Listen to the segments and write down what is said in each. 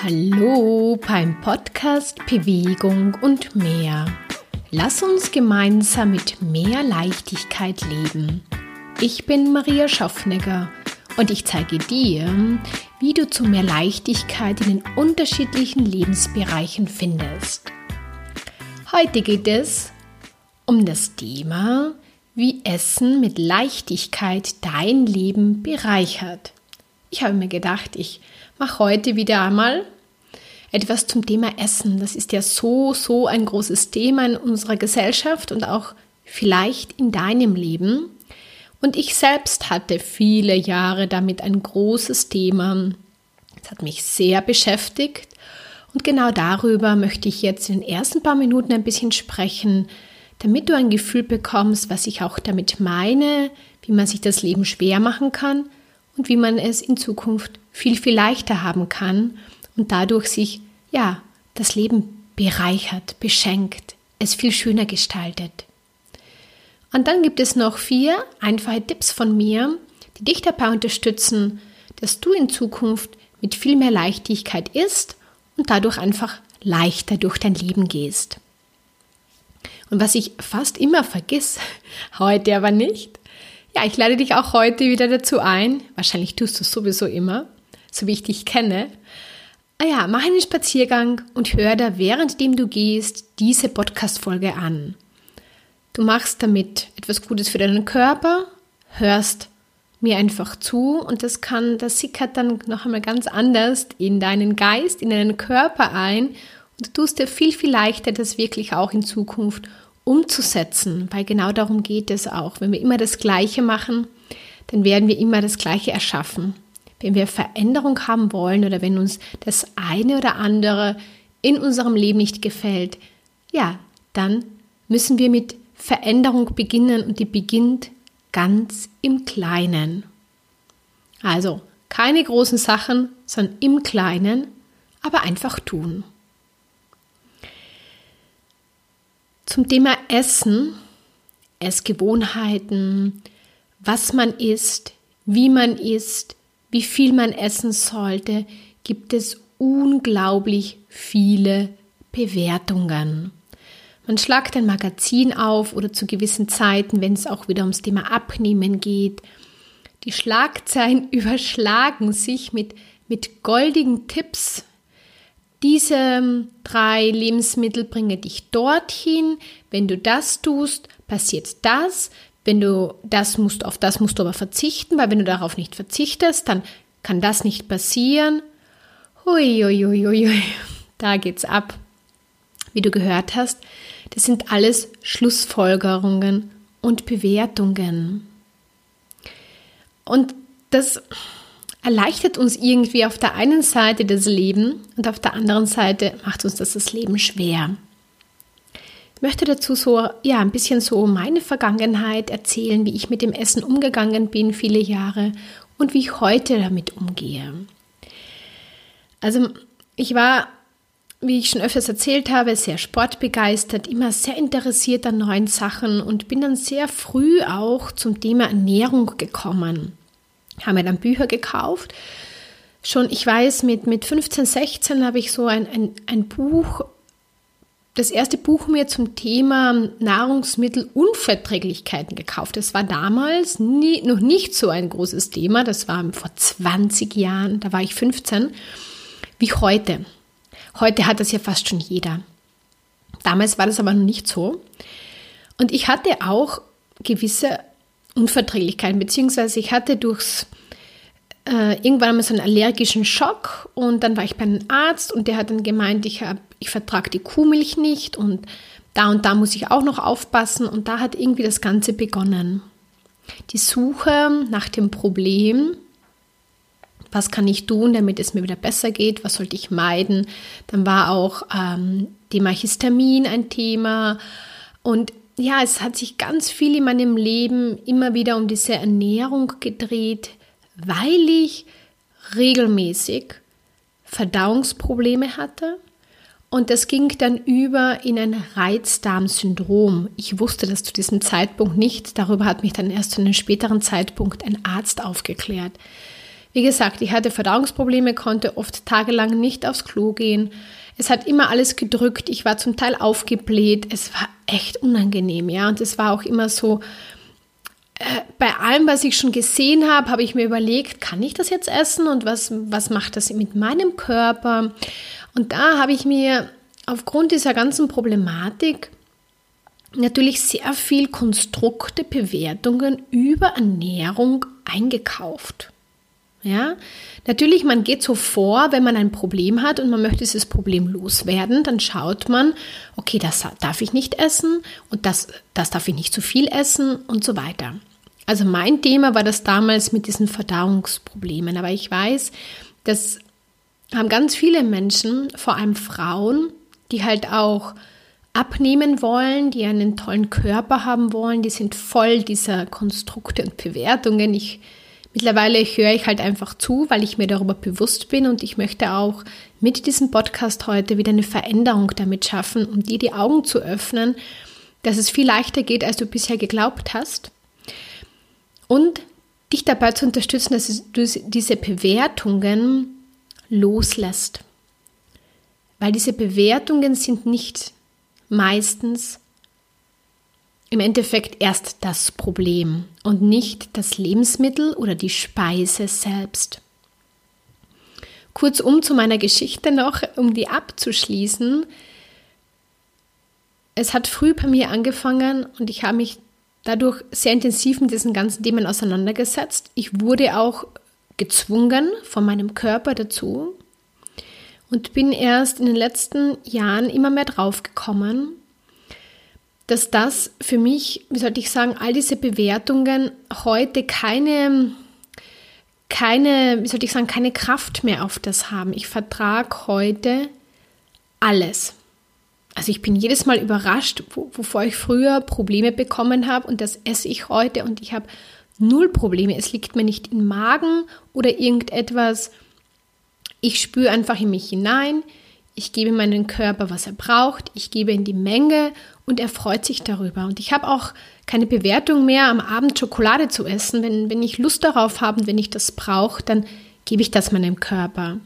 Hallo beim Podcast Bewegung und mehr. Lass uns gemeinsam mit mehr Leichtigkeit leben. Ich bin Maria Schaffnegger und ich zeige dir, wie du zu mehr Leichtigkeit in den unterschiedlichen Lebensbereichen findest. Heute geht es um das Thema, wie Essen mit Leichtigkeit dein Leben bereichert. Ich habe mir gedacht, ich mache heute wieder einmal etwas zum Thema Essen. Das ist ja so, so ein großes Thema in unserer Gesellschaft und auch vielleicht in deinem Leben. Und ich selbst hatte viele Jahre damit ein großes Thema. Es hat mich sehr beschäftigt. Und genau darüber möchte ich jetzt in den ersten paar Minuten ein bisschen sprechen, damit du ein Gefühl bekommst, was ich auch damit meine, wie man sich das Leben schwer machen kann und wie man es in Zukunft viel, viel leichter haben kann und dadurch sich, ja, das Leben bereichert, beschenkt, es viel schöner gestaltet. Und dann gibt es noch vier einfache Tipps von mir, die dich dabei unterstützen, dass du in Zukunft mit viel mehr Leichtigkeit isst und dadurch einfach leichter durch dein Leben gehst. Und was ich fast immer vergiss, heute aber nicht, ja, ich lade dich auch heute wieder dazu ein, wahrscheinlich tust du es sowieso immer, so wie ich dich kenne. Ah ja, mach einen Spaziergang und hör da währenddem du gehst diese Podcast-Folge an. Du machst damit etwas Gutes für deinen Körper, hörst mir einfach zu und das kann, das sickert dann noch einmal ganz anders in deinen Geist, in deinen Körper ein und du tust dir viel, viel leichter, das wirklich auch in Zukunft umzusetzen, weil genau darum geht es auch. Wenn wir immer das Gleiche machen, dann werden wir immer das Gleiche erschaffen. Wenn wir Veränderung haben wollen oder wenn uns das eine oder andere in unserem Leben nicht gefällt, ja, dann müssen wir mit Veränderung beginnen und die beginnt ganz im Kleinen. Also keine großen Sachen, sondern im Kleinen, aber einfach tun. Zum Thema Essen, Essgewohnheiten, was man isst, wie man isst, wie viel man essen sollte, gibt es unglaublich viele Bewertungen. Man schlagt ein Magazin auf oder zu gewissen Zeiten, wenn es auch wieder ums Thema Abnehmen geht. Die Schlagzeilen überschlagen sich mit, mit goldigen Tipps. Diese ähm, drei Lebensmittel bringen dich dorthin. Wenn du das tust, passiert das. Wenn du das musst, auf das musst du aber verzichten, weil wenn du darauf nicht verzichtest, dann kann das nicht passieren. Hui. Da geht's ab. Wie du gehört hast, das sind alles Schlussfolgerungen und Bewertungen. Und das erleichtert uns irgendwie auf der einen Seite das Leben und auf der anderen Seite macht uns das das Leben schwer. Ich möchte dazu so, ja, ein bisschen so meine Vergangenheit erzählen, wie ich mit dem Essen umgegangen bin, viele Jahre und wie ich heute damit umgehe. Also, ich war, wie ich schon öfters erzählt habe, sehr sportbegeistert, immer sehr interessiert an neuen Sachen und bin dann sehr früh auch zum Thema Ernährung gekommen. Habe mir dann Bücher gekauft. Schon, ich weiß, mit, mit 15, 16 habe ich so ein, ein, ein Buch das erste Buch mir zum Thema Nahrungsmittelunverträglichkeiten gekauft. Das war damals nie, noch nicht so ein großes Thema. Das war vor 20 Jahren, da war ich 15, wie heute. Heute hat das ja fast schon jeder. Damals war das aber noch nicht so. Und ich hatte auch gewisse Unverträglichkeiten, beziehungsweise ich hatte durchs äh, irgendwann mal so einen allergischen Schock und dann war ich bei einem Arzt und der hat dann gemeint, ich, hab, ich vertrage die Kuhmilch nicht und da und da muss ich auch noch aufpassen und da hat irgendwie das Ganze begonnen. Die Suche nach dem Problem, was kann ich tun, damit es mir wieder besser geht, was sollte ich meiden. Dann war auch ähm, Thema Histamin ein Thema und ja, es hat sich ganz viel in meinem Leben immer wieder um diese Ernährung gedreht, weil ich regelmäßig Verdauungsprobleme hatte. Und das ging dann über in ein Reizdarmsyndrom. Ich wusste das zu diesem Zeitpunkt nicht. Darüber hat mich dann erst zu einem späteren Zeitpunkt ein Arzt aufgeklärt. Wie gesagt, ich hatte Verdauungsprobleme, konnte oft tagelang nicht aufs Klo gehen. Es hat immer alles gedrückt. Ich war zum Teil aufgebläht. Es war echt unangenehm, ja. Und es war auch immer so, äh, bei allem, was ich schon gesehen habe, habe ich mir überlegt, kann ich das jetzt essen und was, was macht das mit meinem Körper? Und da habe ich mir aufgrund dieser ganzen Problematik natürlich sehr viel Konstrukte, Bewertungen über Ernährung eingekauft. Ja, natürlich, man geht so vor, wenn man ein Problem hat und man möchte dieses Problem loswerden, dann schaut man, okay, das darf ich nicht essen und das, das darf ich nicht zu viel essen und so weiter. Also mein Thema war das damals mit diesen Verdauungsproblemen, aber ich weiß, das haben ganz viele Menschen, vor allem Frauen, die halt auch abnehmen wollen, die einen tollen Körper haben wollen, die sind voll dieser Konstrukte und Bewertungen. Ich mittlerweile höre ich halt einfach zu, weil ich mir darüber bewusst bin und ich möchte auch mit diesem Podcast heute wieder eine Veränderung damit schaffen, um dir die Augen zu öffnen, dass es viel leichter geht, als du bisher geglaubt hast. Und dich dabei zu unterstützen, dass du diese Bewertungen loslässt. Weil diese Bewertungen sind nicht meistens im Endeffekt erst das Problem und nicht das Lebensmittel oder die Speise selbst. Kurzum zu meiner Geschichte noch, um die abzuschließen. Es hat früh bei mir angefangen und ich habe mich dadurch sehr intensiv mit diesen ganzen Themen auseinandergesetzt. Ich wurde auch gezwungen von meinem Körper dazu und bin erst in den letzten Jahren immer mehr drauf gekommen, dass das für mich, wie sollte ich sagen, all diese Bewertungen heute keine, keine, wie sollte ich sagen, keine Kraft mehr auf das haben. Ich vertrage heute alles. Also ich bin jedes Mal überrascht, wovor ich früher Probleme bekommen habe und das esse ich heute und ich habe null Probleme. Es liegt mir nicht im Magen oder irgendetwas. Ich spüre einfach in mich hinein. Ich gebe meinem Körper, was er braucht. Ich gebe in die Menge und er freut sich darüber. Und ich habe auch keine Bewertung mehr, am Abend Schokolade zu essen. Wenn, wenn ich Lust darauf habe und wenn ich das brauche, dann gebe ich das meinem Körper.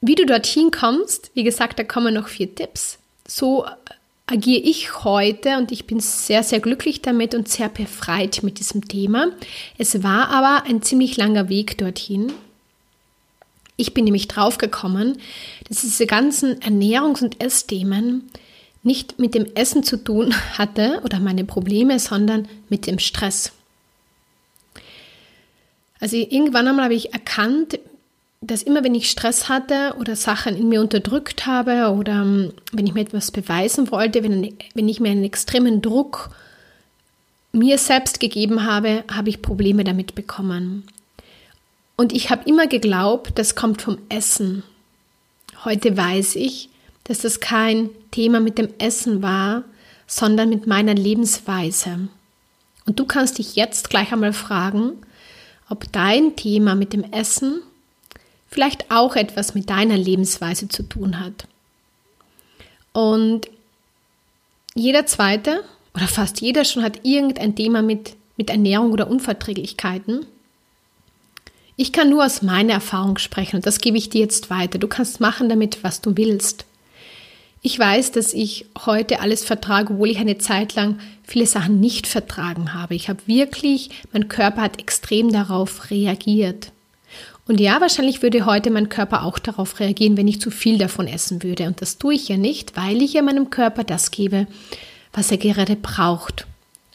Wie du dorthin kommst, wie gesagt, da kommen noch vier Tipps. So agiere ich heute und ich bin sehr, sehr glücklich damit und sehr befreit mit diesem Thema. Es war aber ein ziemlich langer Weg dorthin. Ich bin nämlich draufgekommen, dass diese ganzen Ernährungs- und Essthemen nicht mit dem Essen zu tun hatte oder meine Probleme, sondern mit dem Stress. Also irgendwann einmal habe ich erkannt, dass immer wenn ich Stress hatte oder Sachen in mir unterdrückt habe oder ähm, wenn ich mir etwas beweisen wollte, wenn, wenn ich mir einen extremen Druck mir selbst gegeben habe, habe ich Probleme damit bekommen. Und ich habe immer geglaubt, das kommt vom Essen. Heute weiß ich, dass das kein Thema mit dem Essen war, sondern mit meiner Lebensweise. Und du kannst dich jetzt gleich einmal fragen, ob dein Thema mit dem Essen vielleicht auch etwas mit deiner Lebensweise zu tun hat. Und jeder zweite oder fast jeder schon hat irgendein Thema mit, mit Ernährung oder Unverträglichkeiten. Ich kann nur aus meiner Erfahrung sprechen und das gebe ich dir jetzt weiter. Du kannst machen damit, was du willst. Ich weiß, dass ich heute alles vertrage, obwohl ich eine Zeit lang viele Sachen nicht vertragen habe. Ich habe wirklich, mein Körper hat extrem darauf reagiert. Und ja, wahrscheinlich würde heute mein Körper auch darauf reagieren, wenn ich zu viel davon essen würde. Und das tue ich ja nicht, weil ich ja meinem Körper das gebe, was er gerade braucht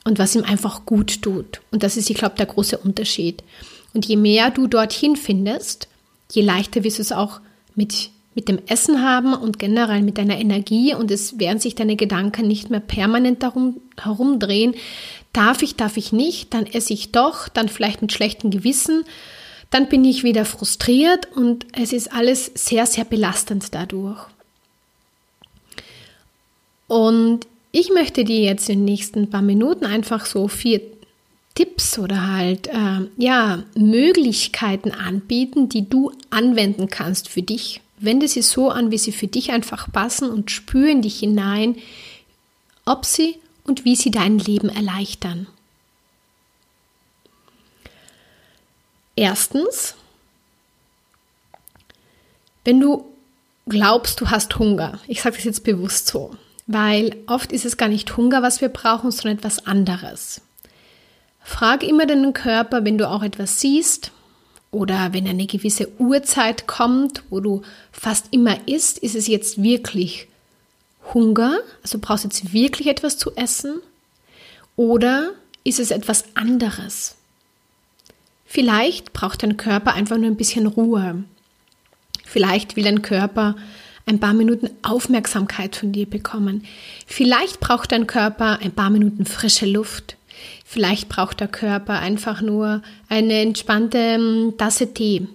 und was ihm einfach gut tut. Und das ist, ich glaube, der große Unterschied. Und je mehr du dorthin findest, je leichter wirst du es auch mit, mit dem Essen haben und generell mit deiner Energie. Und es werden sich deine Gedanken nicht mehr permanent darum herumdrehen. Darf ich, darf ich nicht, dann esse ich doch, dann vielleicht mit schlechtem Gewissen dann bin ich wieder frustriert und es ist alles sehr, sehr belastend dadurch. Und ich möchte dir jetzt in den nächsten paar Minuten einfach so vier Tipps oder halt äh, ja Möglichkeiten anbieten, die du anwenden kannst für dich. Wende sie so an, wie sie für dich einfach passen und spüre in dich hinein, ob sie und wie sie dein Leben erleichtern. Erstens, wenn du glaubst, du hast Hunger, ich sage das jetzt bewusst so, weil oft ist es gar nicht Hunger, was wir brauchen, sondern etwas anderes. Frag immer deinen Körper, wenn du auch etwas siehst oder wenn eine gewisse Uhrzeit kommt, wo du fast immer isst, ist es jetzt wirklich Hunger? Also brauchst du jetzt wirklich etwas zu essen? Oder ist es etwas anderes? Vielleicht braucht dein Körper einfach nur ein bisschen Ruhe. Vielleicht will dein Körper ein paar Minuten Aufmerksamkeit von dir bekommen. Vielleicht braucht dein Körper ein paar Minuten frische Luft. Vielleicht braucht der Körper einfach nur eine entspannte ähm, Tasse Tee.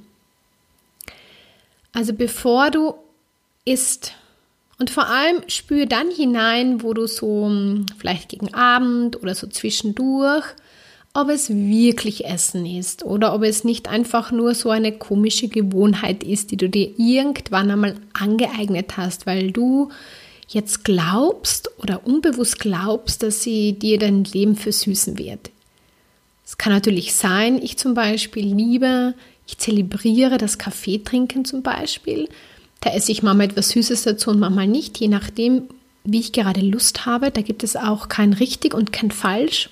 Also bevor du isst und vor allem spüre dann hinein, wo du so ähm, vielleicht gegen Abend oder so zwischendurch ob es wirklich Essen ist oder ob es nicht einfach nur so eine komische Gewohnheit ist, die du dir irgendwann einmal angeeignet hast, weil du jetzt glaubst oder unbewusst glaubst, dass sie dir dein Leben versüßen wird. Es kann natürlich sein, ich zum Beispiel liebe, ich zelebriere das Kaffeetrinken zum Beispiel. Da esse ich manchmal etwas Süßes dazu und manchmal nicht, je nachdem, wie ich gerade Lust habe. Da gibt es auch kein richtig und kein falsch.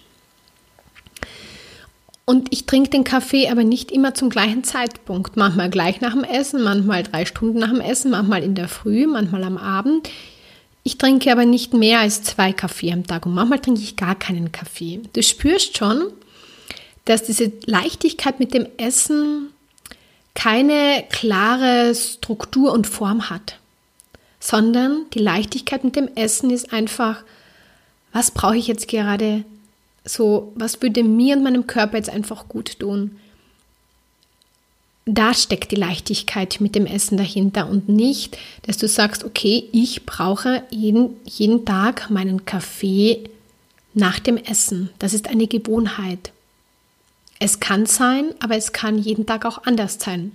Und ich trinke den Kaffee aber nicht immer zum gleichen Zeitpunkt. Manchmal gleich nach dem Essen, manchmal drei Stunden nach dem Essen, manchmal in der Früh, manchmal am Abend. Ich trinke aber nicht mehr als zwei Kaffee am Tag und manchmal trinke ich gar keinen Kaffee. Du spürst schon, dass diese Leichtigkeit mit dem Essen keine klare Struktur und Form hat, sondern die Leichtigkeit mit dem Essen ist einfach, was brauche ich jetzt gerade so, was würde mir und meinem Körper jetzt einfach gut tun? Da steckt die Leichtigkeit mit dem Essen dahinter und nicht, dass du sagst, okay, ich brauche jeden, jeden Tag meinen Kaffee nach dem Essen. Das ist eine Gewohnheit. Es kann sein, aber es kann jeden Tag auch anders sein.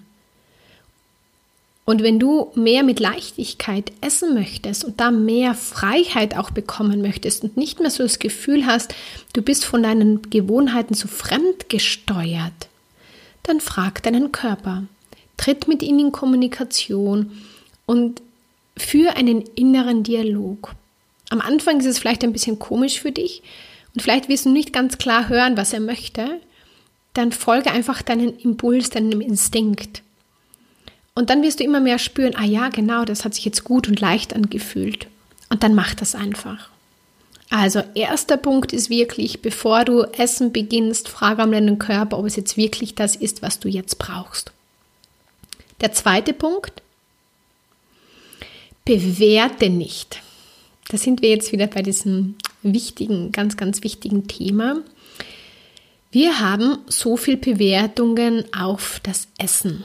Und wenn du mehr mit Leichtigkeit essen möchtest und da mehr Freiheit auch bekommen möchtest und nicht mehr so das Gefühl hast, du bist von deinen Gewohnheiten so fremd gesteuert, dann frag deinen Körper, tritt mit ihm in Kommunikation und führe einen inneren Dialog. Am Anfang ist es vielleicht ein bisschen komisch für dich und vielleicht wirst du nicht ganz klar hören, was er möchte. Dann folge einfach deinen Impuls, deinem Instinkt. Und dann wirst du immer mehr spüren, ah ja, genau, das hat sich jetzt gut und leicht angefühlt. Und dann mach das einfach. Also erster Punkt ist wirklich, bevor du Essen beginnst, frage am deinen Körper, ob es jetzt wirklich das ist, was du jetzt brauchst. Der zweite Punkt, bewerte nicht. Da sind wir jetzt wieder bei diesem wichtigen, ganz, ganz wichtigen Thema. Wir haben so viel Bewertungen auf das Essen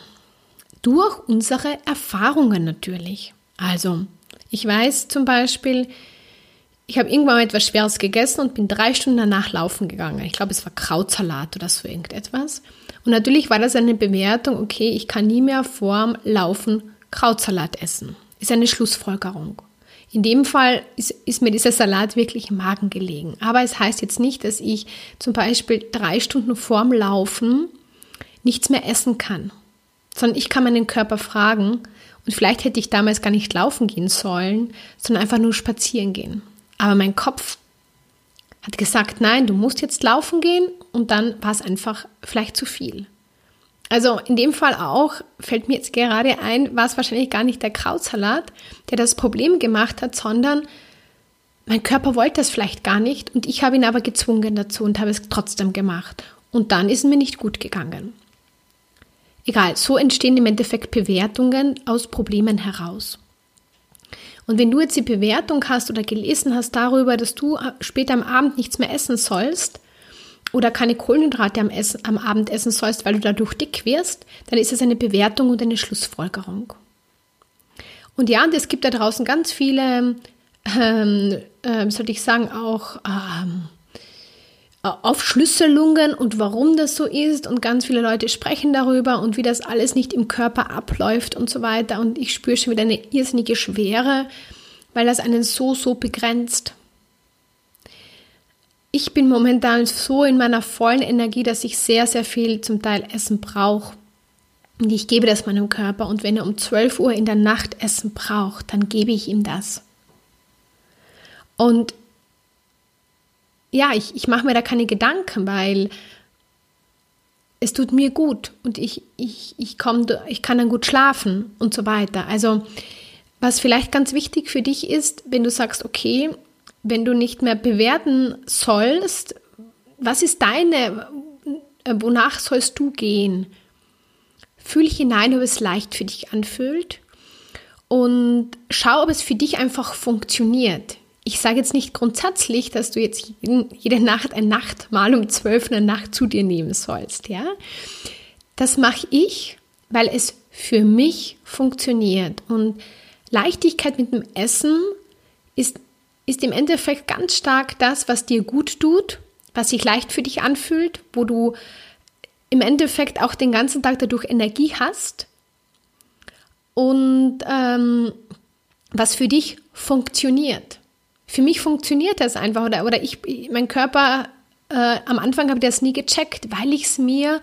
durch unsere Erfahrungen natürlich. Also, ich weiß zum Beispiel, ich habe irgendwann mal etwas Schweres gegessen und bin drei Stunden danach laufen gegangen. Ich glaube, es war Krautsalat oder so irgendetwas. Und natürlich war das eine Bewertung, okay, ich kann nie mehr vorm Laufen Krautsalat essen. Ist eine Schlussfolgerung. In dem Fall ist, ist, mir dieser Salat wirklich im Magen gelegen. Aber es heißt jetzt nicht, dass ich zum Beispiel drei Stunden vorm Laufen nichts mehr essen kann sondern ich kann meinen Körper fragen und vielleicht hätte ich damals gar nicht laufen gehen sollen, sondern einfach nur spazieren gehen. Aber mein Kopf hat gesagt, nein, du musst jetzt laufen gehen und dann war es einfach vielleicht zu viel. Also in dem Fall auch fällt mir jetzt gerade ein, war es wahrscheinlich gar nicht der Krautsalat, der das Problem gemacht hat, sondern mein Körper wollte das vielleicht gar nicht und ich habe ihn aber gezwungen dazu und habe es trotzdem gemacht. Und dann ist es mir nicht gut gegangen. Egal, so entstehen im Endeffekt Bewertungen aus Problemen heraus. Und wenn du jetzt die Bewertung hast oder gelesen hast darüber, dass du später am Abend nichts mehr essen sollst oder keine Kohlenhydrate am, essen, am Abend essen sollst, weil du dadurch dick wirst, dann ist es eine Bewertung und eine Schlussfolgerung. Und ja, und es gibt da draußen ganz viele, ähm, äh, sollte ich sagen, auch ähm, Aufschlüsselungen und warum das so ist und ganz viele Leute sprechen darüber und wie das alles nicht im Körper abläuft und so weiter und ich spüre schon wieder eine irrsinnige Schwere, weil das einen so, so begrenzt. ich bin momentan so in meiner vollen Energie, dass ich sehr, sehr viel zum Teil Essen brauche. Und ich gebe das meinem Körper. Und wenn er um 12 Uhr in der Nacht Essen braucht, dann gebe ich ihm das. Und ja, ich, ich mache mir da keine Gedanken, weil es tut mir gut und ich, ich, ich, komm, ich kann dann gut schlafen und so weiter. Also was vielleicht ganz wichtig für dich ist, wenn du sagst, okay, wenn du nicht mehr bewerten sollst, was ist deine, wonach sollst du gehen? Fühl hinein, ob es leicht für dich anfühlt und schau, ob es für dich einfach funktioniert. Ich sage jetzt nicht grundsätzlich, dass du jetzt jede Nacht ein Nachtmahl um zwölf in der Nacht zu dir nehmen sollst, ja. Das mache ich, weil es für mich funktioniert. Und Leichtigkeit mit dem Essen ist, ist im Endeffekt ganz stark das, was dir gut tut, was sich leicht für dich anfühlt, wo du im Endeffekt auch den ganzen Tag dadurch Energie hast und ähm, was für dich funktioniert für mich funktioniert das einfach. Oder, oder ich, mein Körper, äh, am Anfang habe ich das nie gecheckt, weil ich es mir,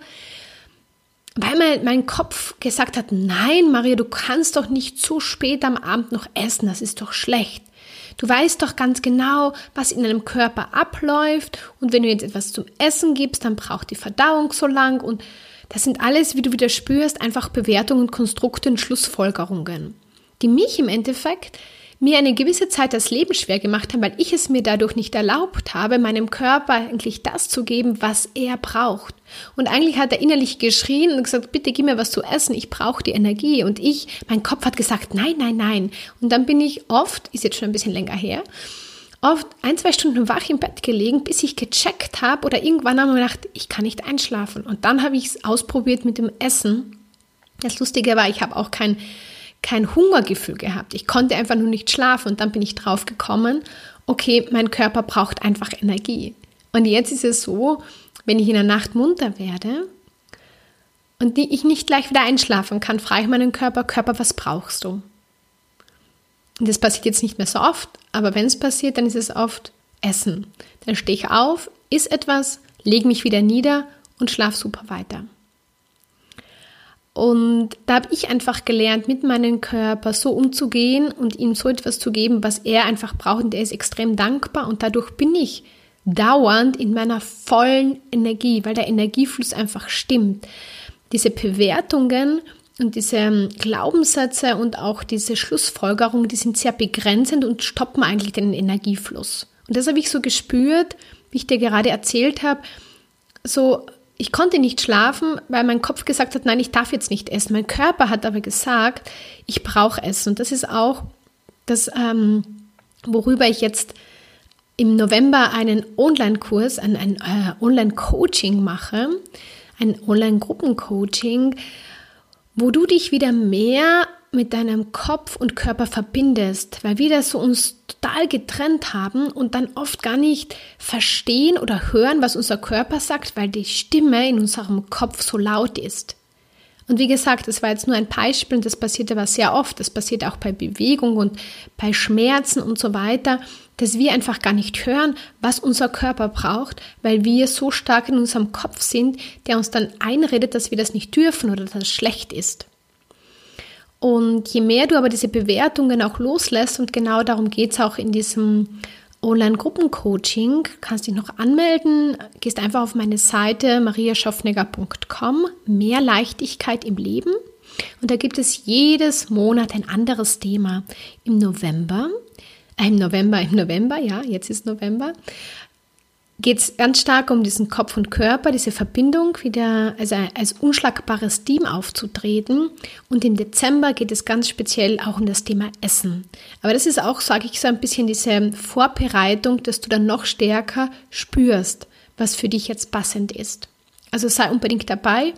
weil mein, mein Kopf gesagt hat, nein, Maria, du kannst doch nicht so spät am Abend noch essen, das ist doch schlecht. Du weißt doch ganz genau, was in deinem Körper abläuft. Und wenn du jetzt etwas zum Essen gibst, dann braucht die Verdauung so lang. Und das sind alles, wie du wieder spürst, einfach Bewertungen, Konstrukte und Schlussfolgerungen, die mich im Endeffekt mir eine gewisse Zeit das Leben schwer gemacht haben, weil ich es mir dadurch nicht erlaubt habe, meinem Körper eigentlich das zu geben, was er braucht. Und eigentlich hat er innerlich geschrien und gesagt, bitte gib mir was zu essen, ich brauche die Energie. Und ich, mein Kopf hat gesagt, nein, nein, nein. Und dann bin ich oft, ist jetzt schon ein bisschen länger her, oft ein, zwei Stunden wach im Bett gelegen, bis ich gecheckt habe oder irgendwann habe ich gedacht, ich kann nicht einschlafen. Und dann habe ich es ausprobiert mit dem Essen. Das Lustige war, ich habe auch kein kein Hungergefühl gehabt. Ich konnte einfach nur nicht schlafen und dann bin ich drauf gekommen, okay, mein Körper braucht einfach Energie. Und jetzt ist es so, wenn ich in der Nacht munter werde und ich nicht gleich wieder einschlafen kann, frage ich meinen Körper, Körper, was brauchst du? Und das passiert jetzt nicht mehr so oft, aber wenn es passiert, dann ist es oft Essen. Dann stehe ich auf, iss etwas, lege mich wieder nieder und schlafe super weiter. Und da habe ich einfach gelernt, mit meinem Körper so umzugehen und ihm so etwas zu geben, was er einfach braucht. Und er ist extrem dankbar. Und dadurch bin ich dauernd in meiner vollen Energie, weil der Energiefluss einfach stimmt. Diese Bewertungen und diese ähm, Glaubenssätze und auch diese Schlussfolgerungen, die sind sehr begrenzend und stoppen eigentlich den Energiefluss. Und das habe ich so gespürt, wie ich dir gerade erzählt habe, so ich konnte nicht schlafen, weil mein Kopf gesagt hat, nein, ich darf jetzt nicht essen. Mein Körper hat aber gesagt, ich brauche Essen. Und das ist auch das, ähm, worüber ich jetzt im November einen Online-Kurs, ein, ein äh, Online-Coaching mache, ein Online-Gruppencoaching, wo du dich wieder mehr mit deinem Kopf und Körper verbindest, weil wir das so uns total getrennt haben und dann oft gar nicht verstehen oder hören, was unser Körper sagt, weil die Stimme in unserem Kopf so laut ist. Und wie gesagt, das war jetzt nur ein Beispiel und das passiert aber sehr oft. Das passiert auch bei Bewegung und bei Schmerzen und so weiter, dass wir einfach gar nicht hören, was unser Körper braucht, weil wir so stark in unserem Kopf sind, der uns dann einredet, dass wir das nicht dürfen oder dass es schlecht ist. Und je mehr du aber diese Bewertungen auch loslässt, und genau darum geht es auch in diesem Online-Gruppencoaching, kannst dich noch anmelden, gehst einfach auf meine Seite mariaschaffneger.com, mehr Leichtigkeit im Leben. Und da gibt es jedes Monat ein anderes Thema. Im November, äh, im November, im November, ja, jetzt ist November, geht es ganz stark um diesen Kopf und Körper, diese Verbindung wieder also als unschlagbares Team aufzutreten. Und im Dezember geht es ganz speziell auch um das Thema Essen. Aber das ist auch, sage ich so ein bisschen diese Vorbereitung, dass du dann noch stärker spürst, was für dich jetzt passend ist. Also sei unbedingt dabei.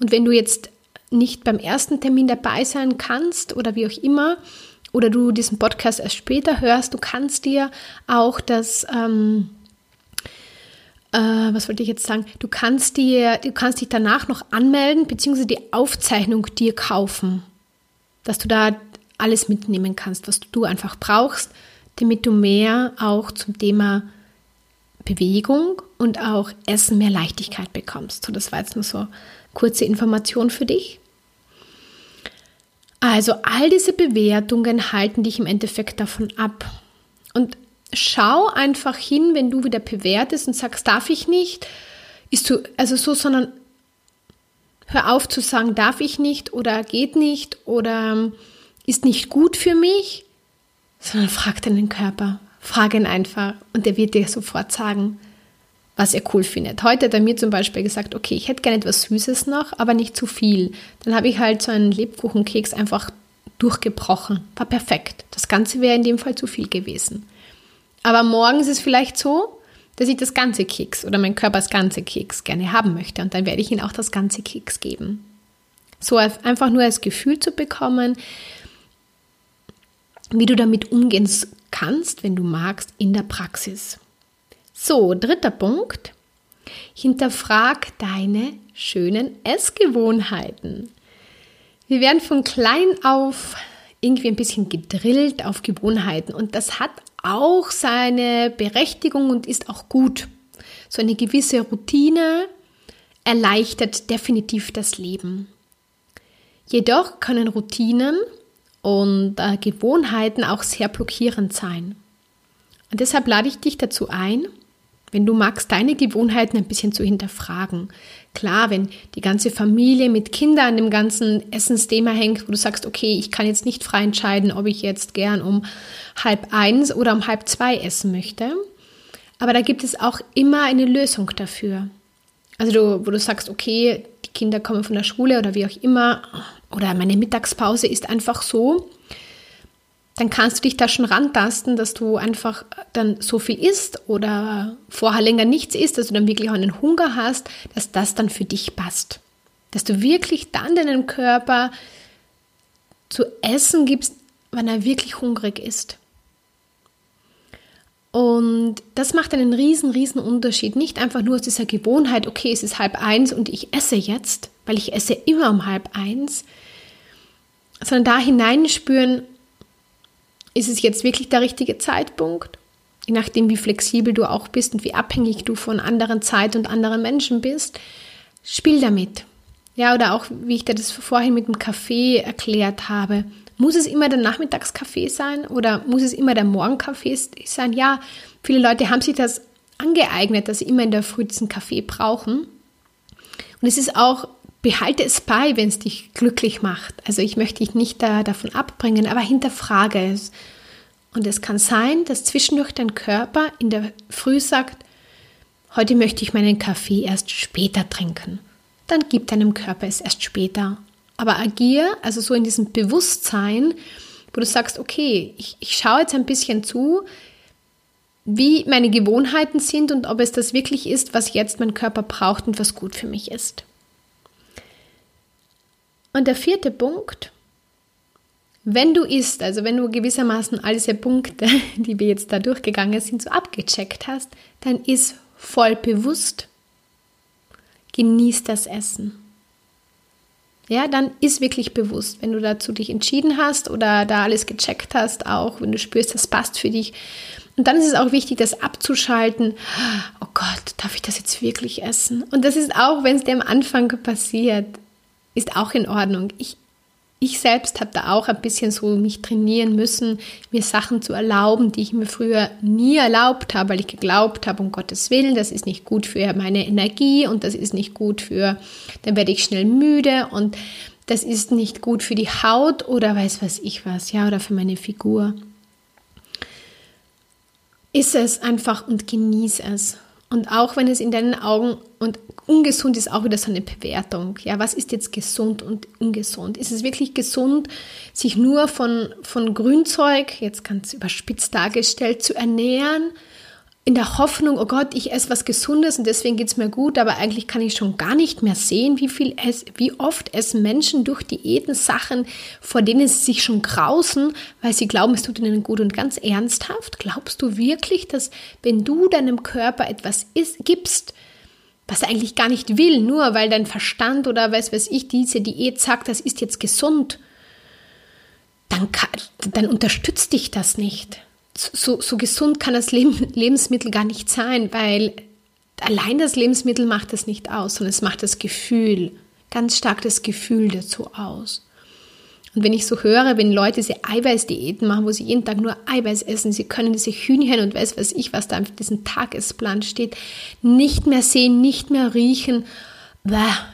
Und wenn du jetzt nicht beim ersten Termin dabei sein kannst oder wie auch immer, oder du diesen Podcast erst später hörst, du kannst dir auch das ähm, äh, was wollte ich jetzt sagen? Du kannst dir, du kannst dich danach noch anmelden, beziehungsweise die Aufzeichnung dir kaufen, dass du da alles mitnehmen kannst, was du einfach brauchst, damit du mehr auch zum Thema Bewegung und auch Essen mehr Leichtigkeit bekommst. So, das war jetzt nur so kurze Information für dich. Also all diese Bewertungen halten dich im Endeffekt davon ab. Und schau einfach hin, wenn du wieder bewertest und sagst, darf ich nicht, ist du, also so, sondern hör auf zu sagen, darf ich nicht oder geht nicht oder ist nicht gut für mich, sondern frag deinen Körper, frag ihn einfach und er wird dir sofort sagen, was er cool findet. Heute hat er mir zum Beispiel gesagt, okay, ich hätte gerne etwas Süßes noch, aber nicht zu viel. Dann habe ich halt so einen Lebkuchenkeks einfach durchgebrochen. War perfekt. Das Ganze wäre in dem Fall zu viel gewesen. Aber morgens ist es vielleicht so, dass ich das ganze Keks oder mein Körper das ganze Keks gerne haben möchte und dann werde ich ihm auch das ganze Keks geben. So einfach nur als Gefühl zu bekommen, wie du damit umgehen kannst, wenn du magst, in der Praxis. So, dritter Punkt. Hinterfrag deine schönen Essgewohnheiten. Wir werden von klein auf irgendwie ein bisschen gedrillt auf Gewohnheiten und das hat auch seine Berechtigung und ist auch gut. So eine gewisse Routine erleichtert definitiv das Leben. Jedoch können Routinen und äh, Gewohnheiten auch sehr blockierend sein. Und deshalb lade ich dich dazu ein, wenn du magst, deine Gewohnheiten ein bisschen zu hinterfragen. Klar, wenn die ganze Familie mit Kindern an dem ganzen Essensthema hängt, wo du sagst, okay, ich kann jetzt nicht frei entscheiden, ob ich jetzt gern um halb eins oder um halb zwei essen möchte. Aber da gibt es auch immer eine Lösung dafür. Also du, wo du sagst, okay, die Kinder kommen von der Schule oder wie auch immer, oder meine Mittagspause ist einfach so, dann kannst du dich da schon rantasten, dass du einfach dann so viel isst oder vorher länger nichts isst, dass du dann wirklich auch einen Hunger hast, dass das dann für dich passt. Dass du wirklich dann deinem Körper zu essen gibst, wenn er wirklich hungrig ist. Und das macht einen riesen, riesen Unterschied. Nicht einfach nur aus dieser Gewohnheit, okay, es ist halb eins und ich esse jetzt, weil ich esse immer um halb eins, sondern da hineinspüren, ist es jetzt wirklich der richtige Zeitpunkt? Je nachdem, wie flexibel du auch bist und wie abhängig du von anderen Zeit und anderen Menschen bist, spiel damit. Ja, oder auch, wie ich dir das vorhin mit dem Kaffee erklärt habe. Muss es immer der Nachmittagskaffee sein oder muss es immer der Morgenkaffee sein? Ja, viele Leute haben sich das angeeignet, dass sie immer in der Früh diesen Kaffee brauchen. Und es ist auch behalte es bei, wenn es dich glücklich macht. Also ich möchte dich nicht da, davon abbringen, aber hinterfrage es. Und es kann sein, dass zwischendurch dein Körper in der Früh sagt, heute möchte ich meinen Kaffee erst später trinken. Dann gib deinem Körper es erst später. Aber agier, also so in diesem Bewusstsein, wo du sagst, okay, ich, ich schaue jetzt ein bisschen zu, wie meine Gewohnheiten sind und ob es das wirklich ist, was jetzt mein Körper braucht und was gut für mich ist. Und der vierte Punkt, wenn du isst, also wenn du gewissermaßen all diese Punkte, die wir jetzt da durchgegangen sind, so abgecheckt hast, dann ist voll bewusst, genieß das Essen. Ja, dann ist wirklich bewusst, wenn du dazu dich entschieden hast oder da alles gecheckt hast, auch wenn du spürst, das passt für dich. Und dann ist es auch wichtig, das abzuschalten. Oh Gott, darf ich das jetzt wirklich essen? Und das ist auch, wenn es dir am Anfang passiert ist auch in Ordnung. Ich, ich selbst habe da auch ein bisschen so mich trainieren müssen, mir Sachen zu erlauben, die ich mir früher nie erlaubt habe, weil ich geglaubt habe, um Gottes Willen, das ist nicht gut für meine Energie und das ist nicht gut für, dann werde ich schnell müde und das ist nicht gut für die Haut oder weiß was ich was, ja, oder für meine Figur. Ist es einfach und genieß es. Und auch wenn es in deinen Augen und ungesund ist auch wieder so eine Bewertung. Ja, was ist jetzt gesund und ungesund? Ist es wirklich gesund, sich nur von, von Grünzeug, jetzt ganz überspitzt dargestellt, zu ernähren? in der Hoffnung, oh Gott, ich esse was Gesundes und deswegen geht es mir gut, aber eigentlich kann ich schon gar nicht mehr sehen, wie viel es, wie oft essen Menschen durch Diäten Sachen, vor denen sie sich schon grausen, weil sie glauben, es tut ihnen gut. Und ganz ernsthaft, glaubst du wirklich, dass wenn du deinem Körper etwas isst, gibst, was er eigentlich gar nicht will, nur weil dein Verstand oder weiß was ich, diese Diät sagt, das ist jetzt gesund, dann, dann unterstützt dich das nicht. so, so gesund kann das Lebensmittel gar nicht sein, weil allein das Lebensmittel macht es nicht aus, sondern es macht das Gefühl, ganz stark das Gefühl dazu aus. Und wenn ich so höre, wenn Leute diese Eiweißdiäten machen, wo sie jeden Tag nur Eiweiß essen, sie können diese Hühnchen und weiß was ich, was da auf diesem Tagesplan steht, nicht mehr sehen, nicht mehr riechen,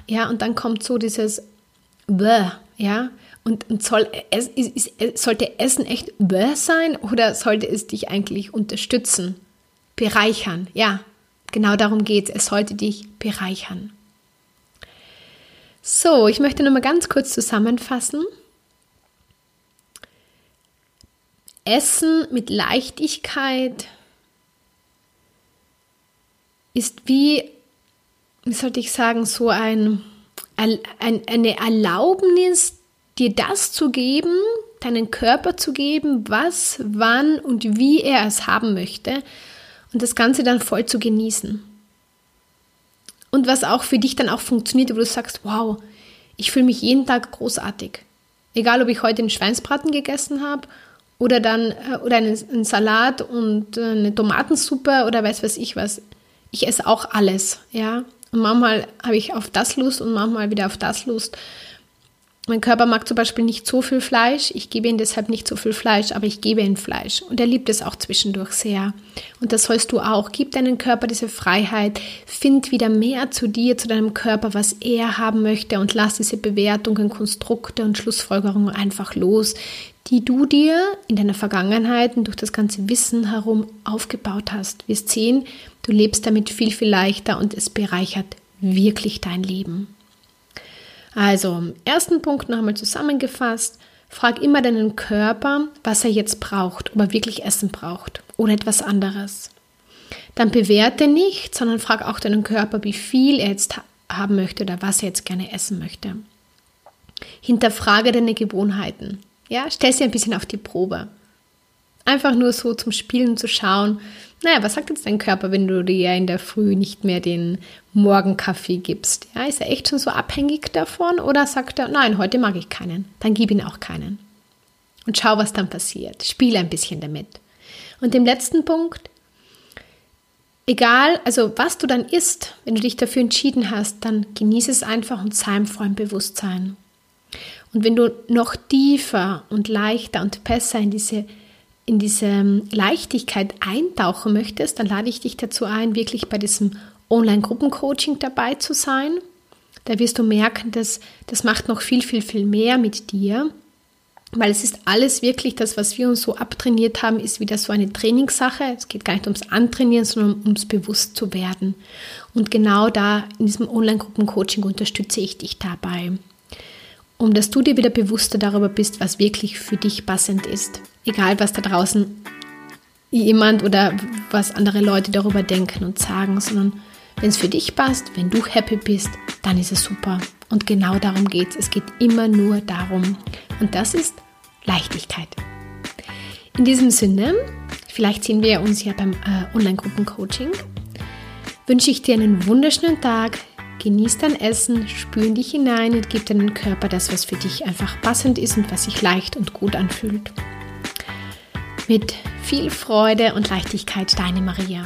ja, und dann kommt so dieses ja, und, und soll es, ist, ist, sollte Essen echt sein oder sollte es dich eigentlich unterstützen, bereichern? Ja, genau darum geht es. Es sollte dich bereichern. So, ich möchte nochmal ganz kurz zusammenfassen. Essen mit Leichtigkeit ist wie, wie sollte ich sagen, so ein, ein, eine Erlaubnis, dir das zu geben, deinen Körper zu geben, was, wann und wie er es haben möchte und das Ganze dann voll zu genießen. Und was auch für dich dann auch funktioniert, wo du sagst, wow, ich fühle mich jeden Tag großartig. Egal, ob ich heute einen Schweinsbraten gegessen habe oder dann äh, oder einen, Salat und äh, eine Tomatensuppe oder weiß was ich was. Ich esse auch alles, ja. Und manchmal habe ich auf das Lust und manchmal wieder auf das Lust. Mein Körper mag zum Beispiel nicht so viel Fleisch. Ich gebe ihm deshalb nicht so viel Fleisch, aber ich gebe ihm Fleisch. Und er liebt es auch zwischendurch sehr. Und das sollst du auch. Gib deinem Körper diese Freiheit. Find wieder mehr zu dir, zu deinem Körper, was er haben möchte. Und lass diese Bewertungen, Konstrukte und Schlussfolgerungen einfach los, die du dir in deiner Vergangenheit und durch das ganze Wissen herum aufgebaut hast. Wir sehen, du lebst damit viel, viel leichter und es bereichert wirklich dein Leben. Also, ersten Punkt nochmal zusammengefasst. Frag immer deinen Körper, was er jetzt braucht, ob er wirklich Essen braucht oder etwas anderes. Dann bewerte nicht, sondern frag auch deinen Körper, wie viel er jetzt haben möchte oder was er jetzt gerne essen möchte. Hinterfrage deine Gewohnheiten. Ja, stell sie ein bisschen auf die Probe. Einfach nur so zum Spielen zu schauen, naja, was sagt jetzt dein Körper, wenn du dir in der Früh nicht mehr den Morgenkaffee gibst? Ja, ist er echt schon so abhängig davon oder sagt er, nein, heute mag ich keinen, dann gib ihn auch keinen. Und schau, was dann passiert. Spiel ein bisschen damit. Und im letzten Punkt, egal, also was du dann isst, wenn du dich dafür entschieden hast, dann genieße es einfach und sei im vollen Bewusstsein. Und wenn du noch tiefer und leichter und besser in diese in diese ähm, Leichtigkeit eintauchen möchtest, dann lade ich dich dazu ein, wirklich bei diesem Online-Gruppencoaching dabei zu sein. Da wirst du merken, dass das macht noch viel, viel, viel mehr mit dir, weil es ist alles wirklich das, was wir uns so abtrainiert haben, ist wieder so eine Trainingssache. Es geht gar nicht ums Antrainieren, sondern ums bewusst zu werden. Und genau da in diesem Online-Gruppencoaching unterstütze ich dich dabei um dass du dir wieder bewusster darüber bist, was wirklich für dich passend ist. Egal, was da draußen jemand oder was andere Leute darüber denken und sagen, sondern wenn es für dich passt, wenn du happy bist, dann ist es super. Und genau darum geht es. Es geht immer nur darum. Und das ist Leichtigkeit. In diesem Sinne, vielleicht sehen wir uns ja beim äh, Online-Gruppen-Coaching, wünsche ich dir einen wunderschönen Tag. Genieß dein Essen, spür in dich hinein und gib deinem Körper das, was für dich einfach passend ist und was sich leicht und gut anfühlt. Mit viel Freude und Leichtigkeit, deine Maria.